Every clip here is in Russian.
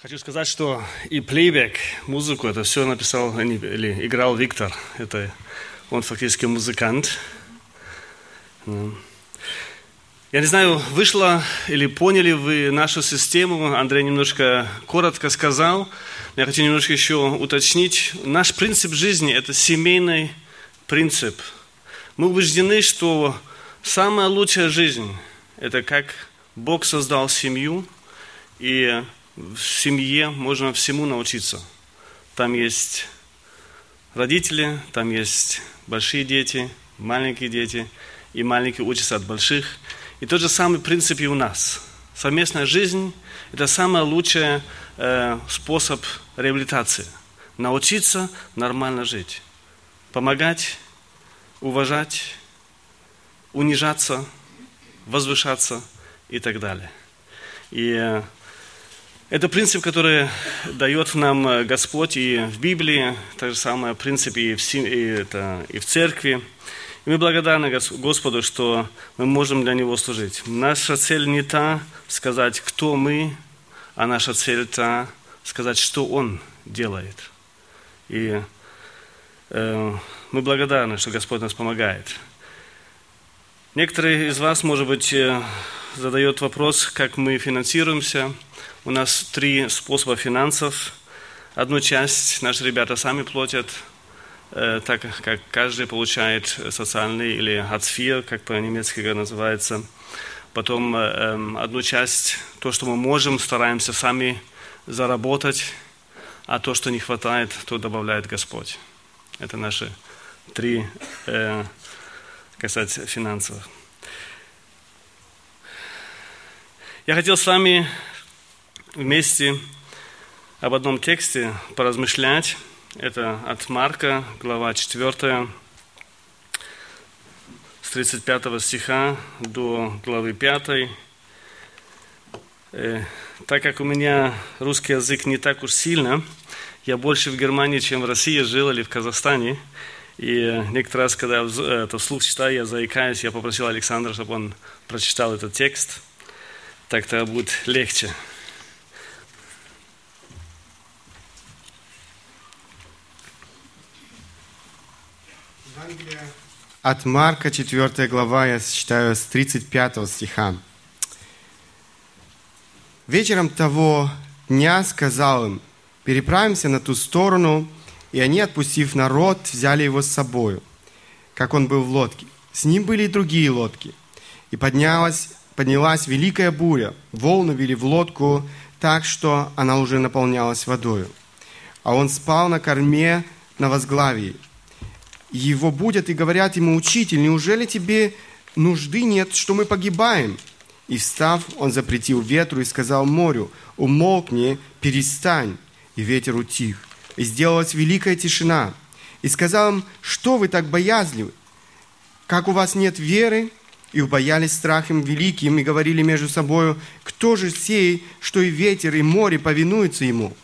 Хочу сказать, что и плейбек, музыку, это все написал или играл Виктор. Это он фактически музыкант. Я не знаю, вышло или поняли вы нашу систему. Андрей немножко коротко сказал. Я хочу немножко еще уточнить. Наш принцип жизни – это семейный принцип. Мы убеждены, что самая лучшая жизнь – это как Бог создал семью, и в семье можно всему научиться. Там есть родители, там есть большие дети, маленькие дети, и маленькие учатся от больших. И тот же самый принцип и у нас. Совместная жизнь – это самый лучший э, способ реабилитации. Научиться нормально жить. Помогать, уважать, унижаться, возвышаться и так далее. И э, это принцип, который дает нам э, Господь и в Библии, так же самое принцип и в, и, это, и в церкви. И мы благодарны Господу, что мы можем для Него служить. Наша цель не та сказать, кто мы, а наша цель та сказать, что Он делает. И э, мы благодарны, что Господь нас помогает. Некоторые из вас, может быть, э, задают вопрос, как мы финансируемся – у нас три способа финансов. Одну часть наши ребята сами платят, э, так как каждый получает социальный или ацфир, как по-немецки называется. Потом э, эм, одну часть, то, что мы можем, стараемся сами заработать, а то, что не хватает, то добавляет Господь. Это наши три э, касательно финансов. Я хотел с вами вместе об одном тексте поразмышлять. Это от Марка, глава 4, с 35 стиха до главы 5. Э, так как у меня русский язык не так уж сильно, я больше в Германии, чем в России жил или в Казахстане. И некоторый раз, когда я это вслух читаю, я заикаюсь, я попросил Александра, чтобы он прочитал этот текст. Так-то будет легче. От Марка 4 глава я читаю с 35 стиха. Вечером того дня сказал им, переправимся на ту сторону, и они, отпустив народ, взяли его с собою, как он был в лодке. С ним были и другие лодки. И поднялась, поднялась великая буря, волны вели в лодку так, что она уже наполнялась водою. А он спал на корме на возглавии, его будут и говорят ему, «Учитель, неужели тебе нужды нет, что мы погибаем?» И встав, он запретил ветру и сказал морю, «Умолкни, перестань». И ветер утих. И сделалась великая тишина. И сказал им, «Что вы так боязливы? Как у вас нет веры?» И убоялись страхом великим и говорили между собою, «Кто же сей, что и ветер, и море повинуются ему?»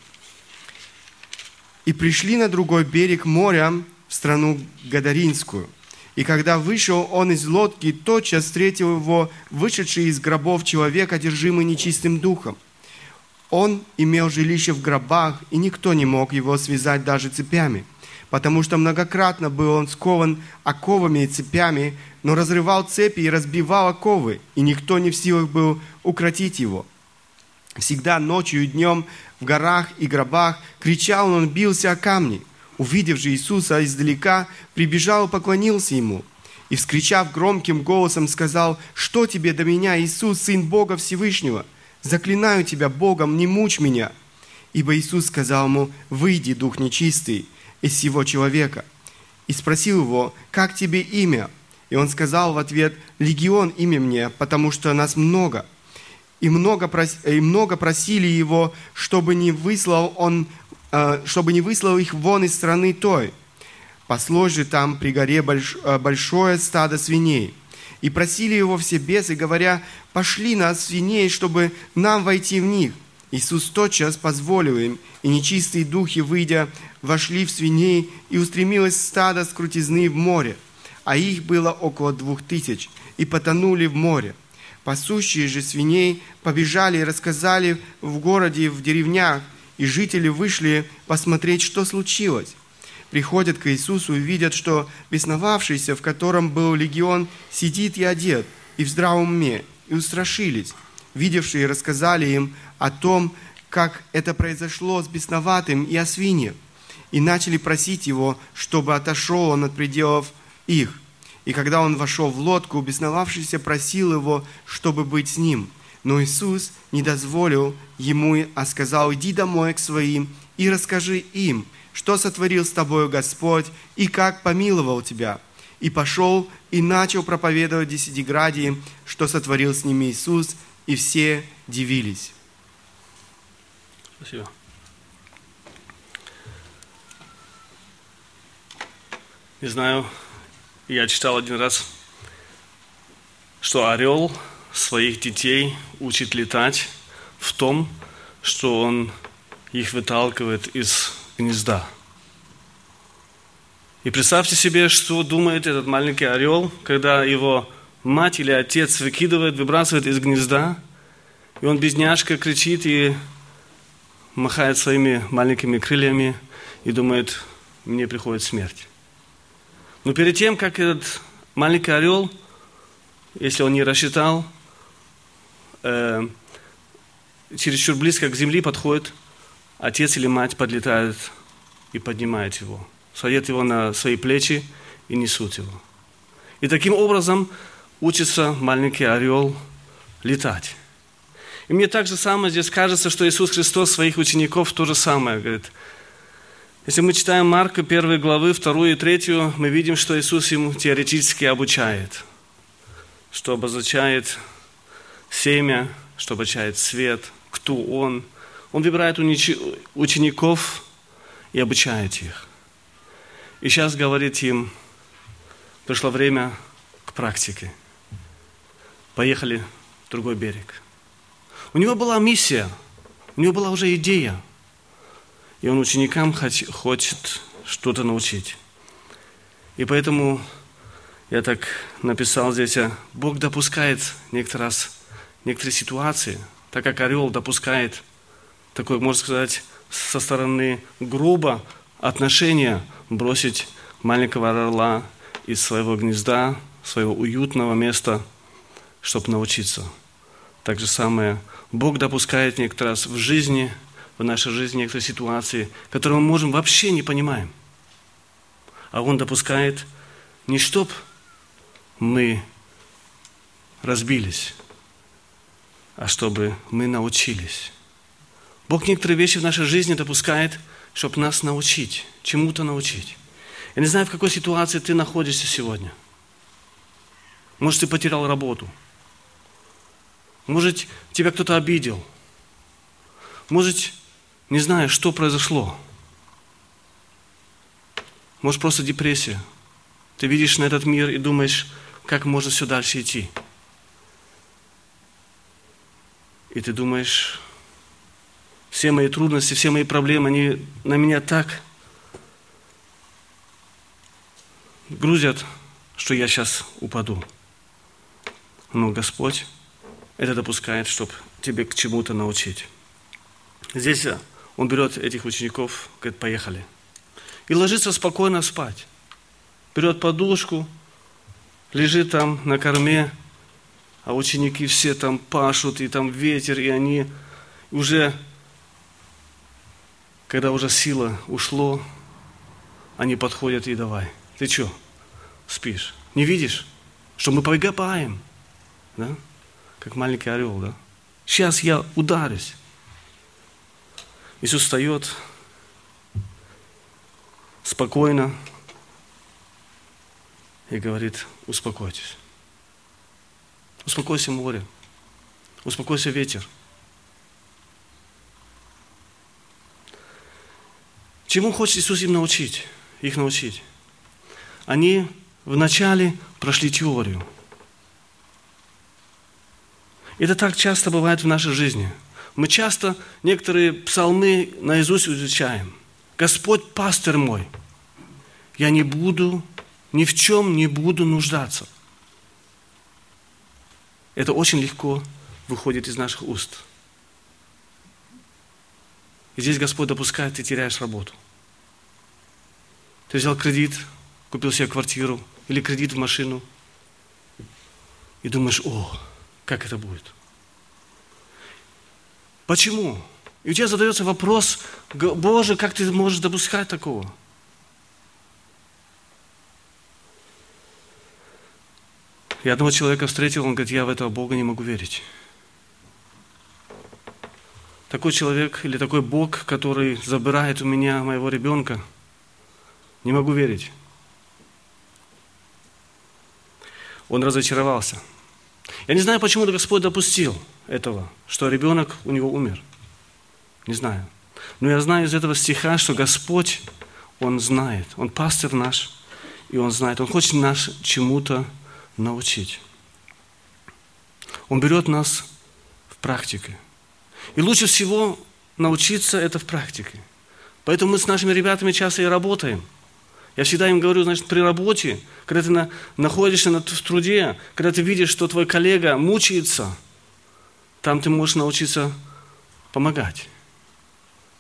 И пришли на другой берег моря, страну Гадаринскую. И когда вышел он из лодки, тотчас встретил его вышедший из гробов человек, одержимый нечистым духом. Он имел жилище в гробах, и никто не мог его связать даже цепями, потому что многократно был он скован оковами и цепями, но разрывал цепи и разбивал оковы, и никто не в силах был укротить его. Всегда ночью и днем в горах и гробах кричал он, бился о камни – Увидев же Иисуса издалека, прибежал и поклонился Ему. И, вскричав громким голосом, сказал, «Что тебе до меня, Иисус, Сын Бога Всевышнего? Заклинаю тебя Богом, не мучь меня!» Ибо Иисус сказал ему, «Выйди, дух нечистый, из всего человека». И спросил его, «Как тебе имя?» И он сказал в ответ, «Легион имя мне, потому что нас много». И много, прос... и много просили его, чтобы не выслал он чтобы не выслал их вон из страны той. Паслось же там при горе э, большое стадо свиней. И просили его все бесы, говоря, пошли нас свиней, чтобы нам войти в них. Иисус тотчас позволил им, и нечистые духи, выйдя, вошли в свиней, и устремилось стадо с крутизны в море, а их было около двух тысяч, и потонули в море. Пасущие же свиней побежали и рассказали в городе и в деревнях, и жители вышли посмотреть, что случилось. Приходят к Иисусу и видят, что бесновавшийся, в котором был легион, сидит и одет, и в здравом уме, и устрашились. Видевшие рассказали им о том, как это произошло с бесноватым и о свиньях, и начали просить его, чтобы отошел он от пределов их. И когда он вошел в лодку, бесновавшийся просил его, чтобы быть с ним. Но Иисус не дозволил ему, а сказал, иди домой к своим и расскажи им, что сотворил с тобою Господь и как помиловал тебя. И пошел и начал проповедовать Десятиградии, что сотворил с ними Иисус, и все дивились. Спасибо. Не знаю, я читал один раз, что орел своих детей учит летать в том, что он их выталкивает из гнезда. И представьте себе, что думает этот маленький орел, когда его мать или отец выкидывает, выбрасывает из гнезда, и он безняшка кричит и махает своими маленькими крыльями и думает, мне приходит смерть. Но перед тем, как этот маленький орел, если он не рассчитал, э, чересчур близко к земле подходит, отец или мать подлетают и поднимают его, садят его на свои плечи и несут его. И таким образом учится маленький орел летать. И мне так же самое здесь кажется, что Иисус Христос своих учеников то же самое говорит. Если мы читаем Марка 1 главы, 2 и 3, мы видим, что Иисус ему теоретически обучает, что обозначает семя, что обучает свет, кто Он. Он выбирает учеников и обучает их. И сейчас говорит им, пришло время к практике. Поехали в другой берег. У него была миссия, у него была уже идея. И он ученикам хочет что-то научить. И поэтому я так написал здесь, Бог допускает некоторый раз некоторые ситуации, так как орел допускает такое, можно сказать, со стороны грубо отношения бросить маленького орла из своего гнезда, своего уютного места, чтобы научиться. Так же самое Бог допускает некоторый раз в жизни, в нашей жизни некоторые ситуации, которые мы можем вообще не понимаем. А Он допускает не чтоб мы разбились, а чтобы мы научились. Бог некоторые вещи в нашей жизни допускает, чтобы нас научить, чему-то научить. Я не знаю, в какой ситуации ты находишься сегодня. Может, ты потерял работу – может, тебя кто-то обидел. Может, не знаю, что произошло. Может, просто депрессия. Ты видишь на этот мир и думаешь, как можно все дальше идти. И ты думаешь, все мои трудности, все мои проблемы, они на меня так грузят, что я сейчас упаду. Но Господь это допускает, чтобы тебе к чему-то научить. Здесь э, он берет этих учеников, говорит, поехали. И ложится спокойно спать. Берет подушку, лежит там на корме, а ученики все там пашут, и там ветер, и они уже, когда уже сила ушло, они подходят и давай. Ты что, спишь? Не видишь, что мы погибаем? Да? как маленький орел, да? Сейчас я ударюсь. Иисус встает спокойно и говорит, успокойтесь. Успокойся море, успокойся ветер. Чему хочет Иисус им научить, их научить? Они вначале прошли теорию – это так часто бывает в нашей жизни. Мы часто некоторые псалмы наизусть изучаем. Господь пастырь мой, я не буду, ни в чем не буду нуждаться. Это очень легко выходит из наших уст. И здесь Господь допускает, ты теряешь работу. Ты взял кредит, купил себе квартиру или кредит в машину и думаешь, о, как это будет. Почему? И у тебя задается вопрос, Боже, как ты можешь допускать такого? Я одного человека встретил, он говорит, я в этого Бога не могу верить. Такой человек или такой Бог, который забирает у меня моего ребенка, не могу верить. Он разочаровался. Я не знаю, почему Господь допустил этого, что ребенок у него умер. Не знаю. Но я знаю из этого стиха, что Господь, Он знает. Он пастор наш, и Он знает. Он хочет нас чему-то научить. Он берет нас в практике. И лучше всего научиться это в практике. Поэтому мы с нашими ребятами часто и работаем. Я всегда им говорю, значит, при работе, когда ты на, находишься на, в труде, когда ты видишь, что твой коллега мучается, там ты можешь научиться помогать.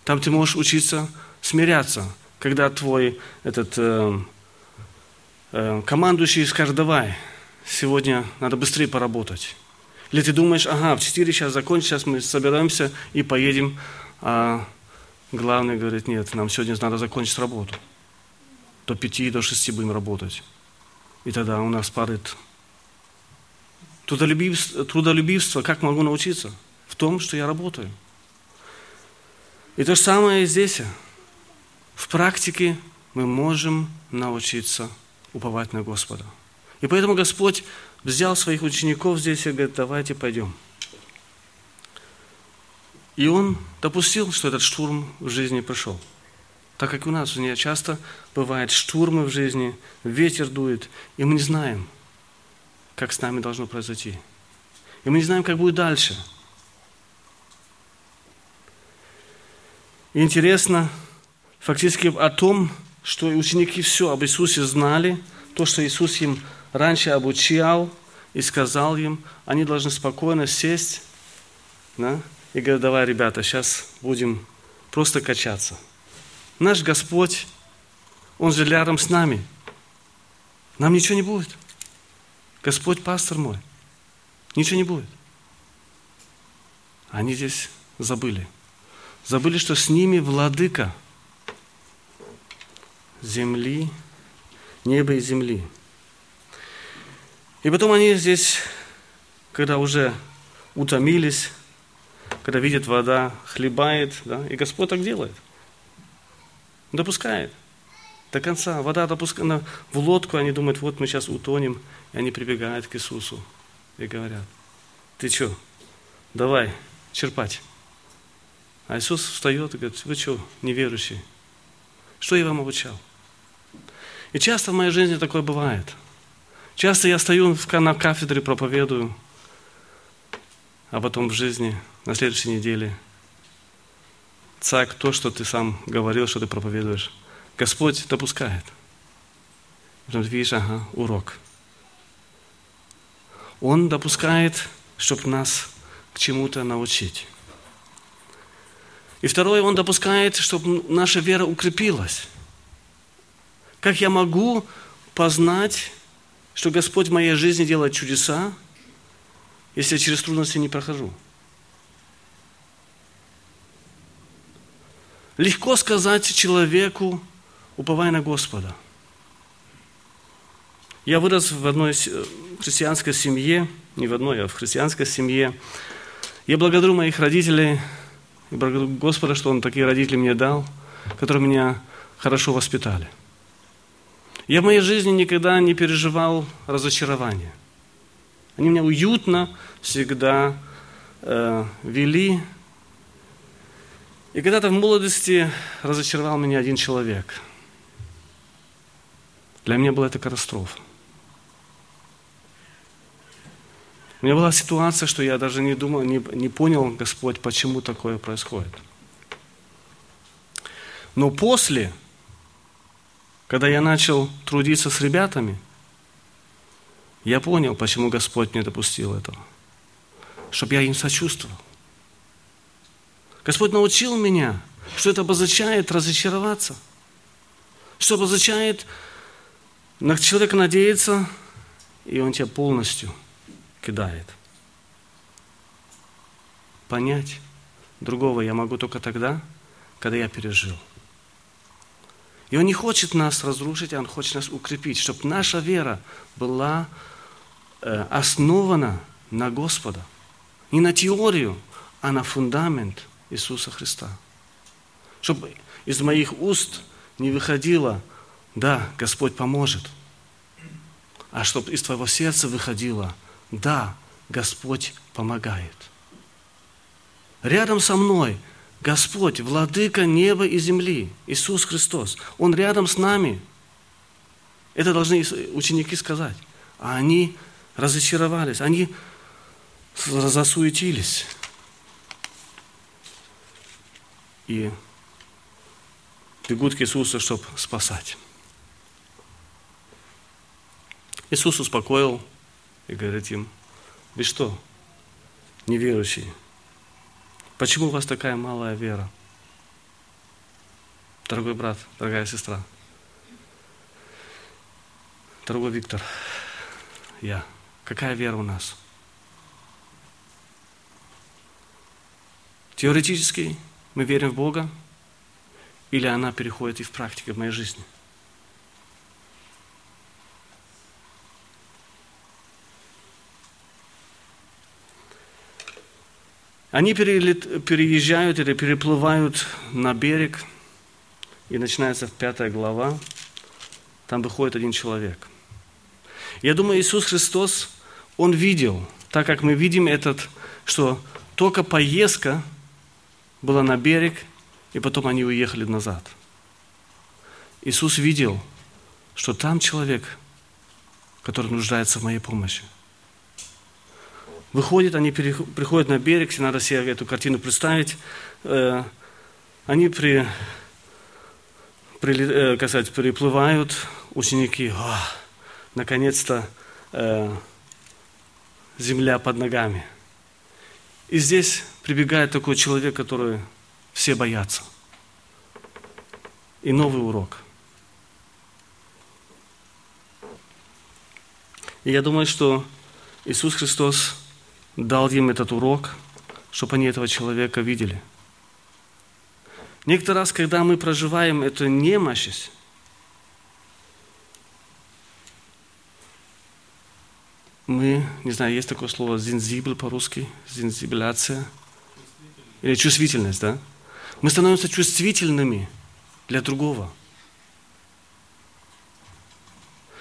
Там ты можешь учиться смиряться, когда твой этот э, э, командующий скажет, давай, сегодня надо быстрее поработать. Или ты думаешь, ага, в 4 сейчас закончим, сейчас мы собираемся и поедем. А главный говорит, нет, нам сегодня надо закончить работу. До 5, до 6 будем работать. И тогда у нас падает трудолюбивство, трудолюбивство. Как могу научиться? В том, что я работаю. И то же самое здесь. В практике мы можем научиться уповать на Господа. И поэтому Господь взял своих учеников здесь и говорит, давайте пойдем. И Он допустил, что этот штурм в жизни пришел. Так как у нас у нее часто бывают штурмы в жизни, ветер дует, и мы не знаем, как с нами должно произойти. И мы не знаем, как будет дальше. И интересно, фактически о том, что ученики все об Иисусе знали, то, что Иисус им раньше обучал и сказал им, они должны спокойно сесть да, и говорить, давай, ребята, сейчас будем просто качаться. Наш Господь, Он же рядом с нами. Нам ничего не будет. Господь пастор мой. Ничего не будет. Они здесь забыли. Забыли, что с ними владыка земли, неба и земли. И потом они здесь, когда уже утомились, когда видят вода, хлебает, да, и Господь так делает. Допускает. До конца. Вода допускает в лодку, они думают, вот мы сейчас утонем, и они прибегают к Иисусу и говорят, ты что, давай черпать. А Иисус встает и говорит, вы что, неверующие? Что я вам обучал? И часто в моей жизни такое бывает – Часто я стою на кафедре, проповедую, а потом в жизни, на следующей неделе, цак то, что ты сам говорил, что ты проповедуешь. Господь допускает. Потом ты видишь, ага, урок. Он допускает, чтобы нас к чему-то научить. И второе, Он допускает, чтобы наша вера укрепилась. Как я могу познать что Господь в моей жизни делает чудеса, если я через трудности не прохожу. Легко сказать человеку, уповая на Господа. Я вырос в одной христианской семье, не в одной, а в христианской семье. Я благодарю моих родителей и благодарю Господа, что Он такие родители мне дал, которые меня хорошо воспитали – я в моей жизни никогда не переживал разочарования. Они меня уютно всегда э, вели. И когда-то в молодости разочаровал меня один человек. Для меня была это катастрофа. У меня была ситуация, что я даже не думал, не, не понял, Господь, почему такое происходит. Но после когда я начал трудиться с ребятами, я понял, почему Господь не допустил этого. чтобы я им сочувствовал. Господь научил меня, что это обозначает разочароваться, что обозначает на человека надеяться, и он тебя полностью кидает. Понять другого я могу только тогда, когда я пережил. И Он не хочет нас разрушить, а Он хочет нас укрепить, чтобы наша вера была э, основана на Господа. Не на теорию, а на фундамент Иисуса Христа. Чтобы из моих уст не выходило, да, Господь поможет, а чтобы из твоего сердца выходило, да, Господь помогает. Рядом со мной Господь, владыка неба и земли, Иисус Христос. Он рядом с нами. Это должны ученики сказать. А они разочаровались, они засуетились. И бегут к Иисусу, чтобы спасать. Иисус успокоил и говорит им, вы что, неверующие, почему у вас такая малая вера? Дорогой брат, дорогая сестра, дорогой Виктор, я, какая вера у нас? Теоретически мы верим в Бога, или она переходит и в практике в моей жизни? Они переезжают или переплывают на берег, и начинается пятая глава, там выходит один человек. Я думаю, Иисус Христос, Он видел, так как мы видим этот, что только поездка была на берег, и потом они уехали назад. Иисус видел, что там человек, который нуждается в моей помощи. Выходят, они приходят на берег, если надо себе эту картину представить. Э, они при, при, э, сказать, приплывают, ученики, наконец-то э, земля под ногами. И здесь прибегает такой человек, который все боятся. И новый урок. И я думаю, что Иисус Христос дал им этот урок, чтобы они этого человека видели. Некоторый раз, когда мы проживаем эту немощь, мы, не знаю, есть такое слово зинзибл по-русски, зинзибляция, или чувствительность, да? Мы становимся чувствительными для другого.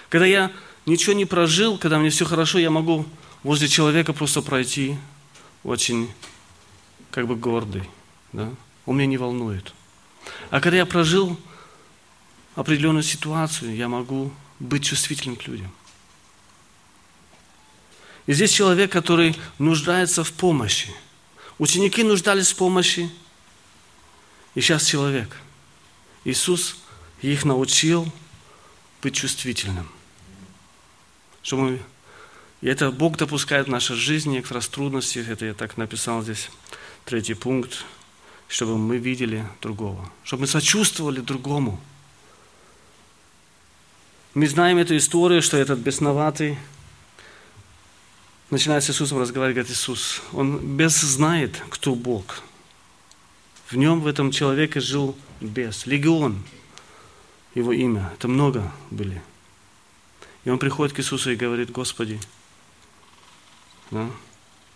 Когда я ничего не прожил, когда мне все хорошо, я могу возле человека просто пройти очень как бы гордый. Да? Он меня не волнует. А когда я прожил определенную ситуацию, я могу быть чувствительным к людям. И здесь человек, который нуждается в помощи. Ученики нуждались в помощи, и сейчас человек. Иисус их научил быть чувствительным. Чтобы и это Бог допускает в нашей жизни как трудности. Это я так написал здесь, третий пункт, чтобы мы видели другого, чтобы мы сочувствовали другому. Мы знаем эту историю, что этот бесноватый начинает с Иисусом разговаривать, говорит Иисус, он без знает, кто Бог. В нем, в этом человеке жил бес, легион, его имя, это много были. И он приходит к Иисусу и говорит, Господи, да?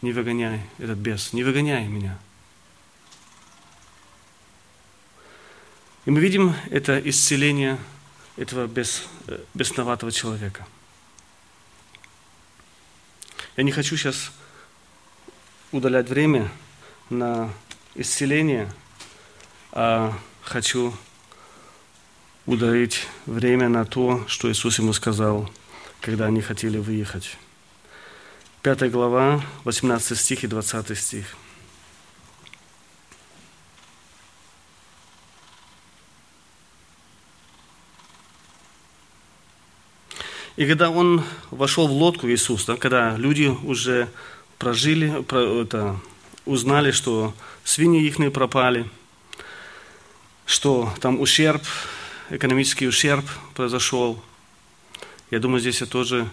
Не выгоняй этот бес, не выгоняй меня. И мы видим это исцеление этого бес, э, бесноватого человека. Я не хочу сейчас удалять время на исцеление, а хочу ударить время на то, что Иисус ему сказал, когда они хотели выехать. 5 глава, 18 стих и 20 стих. И когда он вошел в лодку, Иисус, да, когда люди уже прожили, про, это, узнали, что свиньи их пропали, что там ущерб, экономический ущерб произошел. Я думаю, здесь я тоже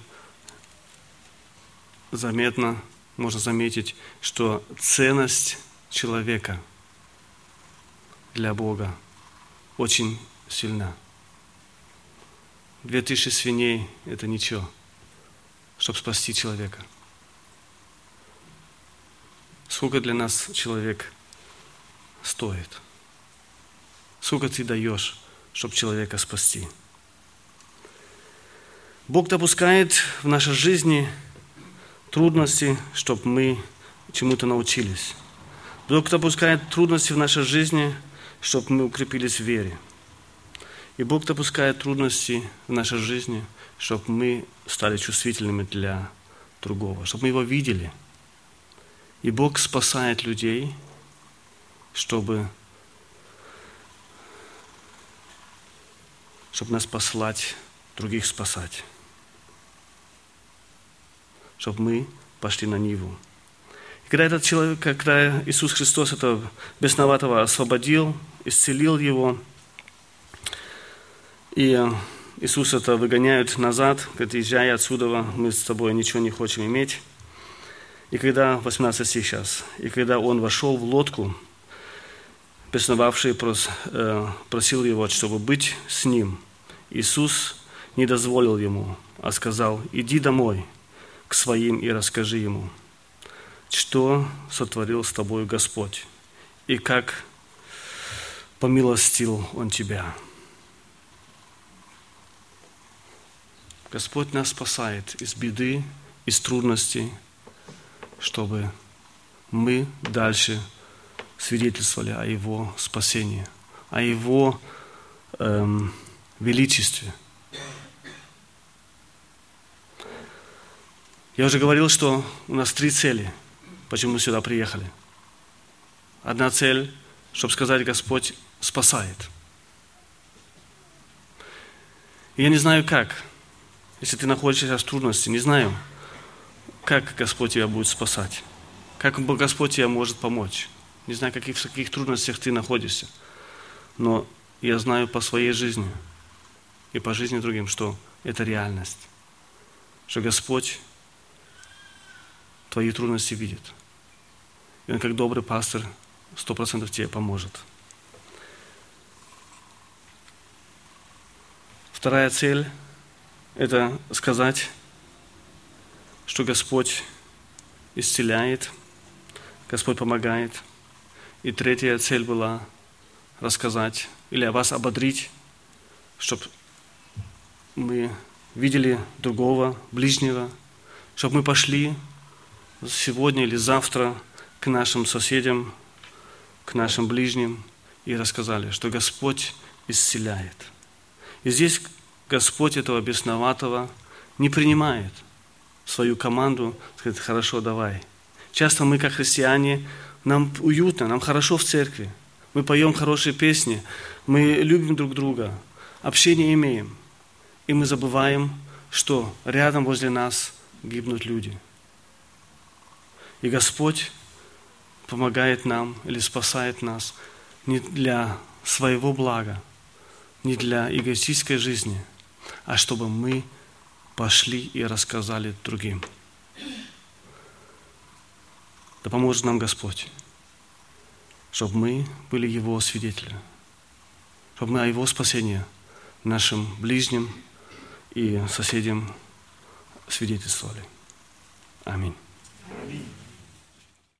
заметно, можно заметить, что ценность человека для Бога очень сильна. Две тысячи свиней – это ничего, чтобы спасти человека. Сколько для нас человек стоит? Сколько ты даешь, чтобы человека спасти? Бог допускает в нашей жизни трудности, чтобы мы чему-то научились. Бог допускает трудности в нашей жизни, чтобы мы укрепились в вере. И Бог допускает трудности в нашей жизни, чтобы мы стали чувствительными для другого, чтобы мы его видели. И Бог спасает людей, чтобы, чтобы нас послать, других спасать. Чтобы мы пошли на Ниву. И когда этот человек, когда Иисус Христос этого бесноватого освободил, исцелил его – и э, Иисус это выгоняют назад, говорит, езжай отсюда, мы с тобой ничего не хотим иметь. И когда, 18 стих сейчас, и когда он вошел в лодку, бесновавший прос, э, просил его, чтобы быть с ним, Иисус не дозволил ему, а сказал, иди домой к своим и расскажи ему, что сотворил с тобой Господь, и как помилостил Он тебя. Господь нас спасает из беды, из трудностей, чтобы мы дальше свидетельствовали о Его спасении, о Его эм, величестве. Я уже говорил, что у нас три цели, почему мы сюда приехали. Одна цель, чтобы сказать, Господь спасает. Я не знаю как – если ты находишься в трудности, не знаю, как Господь тебя будет спасать, как Господь тебе может помочь. Не знаю, каких, в каких трудностях ты находишься. Но я знаю по своей жизни и по жизни другим, что это реальность. Что Господь твои трудности видит. И Он как добрый пастор сто процентов тебе поможет. Вторая цель это сказать, что Господь исцеляет, Господь помогает. И третья цель была рассказать или вас ободрить, чтобы мы видели другого, ближнего, чтобы мы пошли сегодня или завтра к нашим соседям, к нашим ближним и рассказали, что Господь исцеляет. И здесь Господь этого бесноватого не принимает свою команду, сказать, хорошо, давай. Часто мы, как христиане, нам уютно, нам хорошо в церкви. Мы поем хорошие песни, мы любим друг друга, общение имеем. И мы забываем, что рядом возле нас гибнут люди. И Господь помогает нам или спасает нас не для своего блага, не для эгоистической жизни – а чтобы мы пошли и рассказали другим. Да поможет нам Господь, чтобы мы были Его свидетелями, чтобы мы о Его спасении нашим ближним и соседям свидетельствовали. Аминь.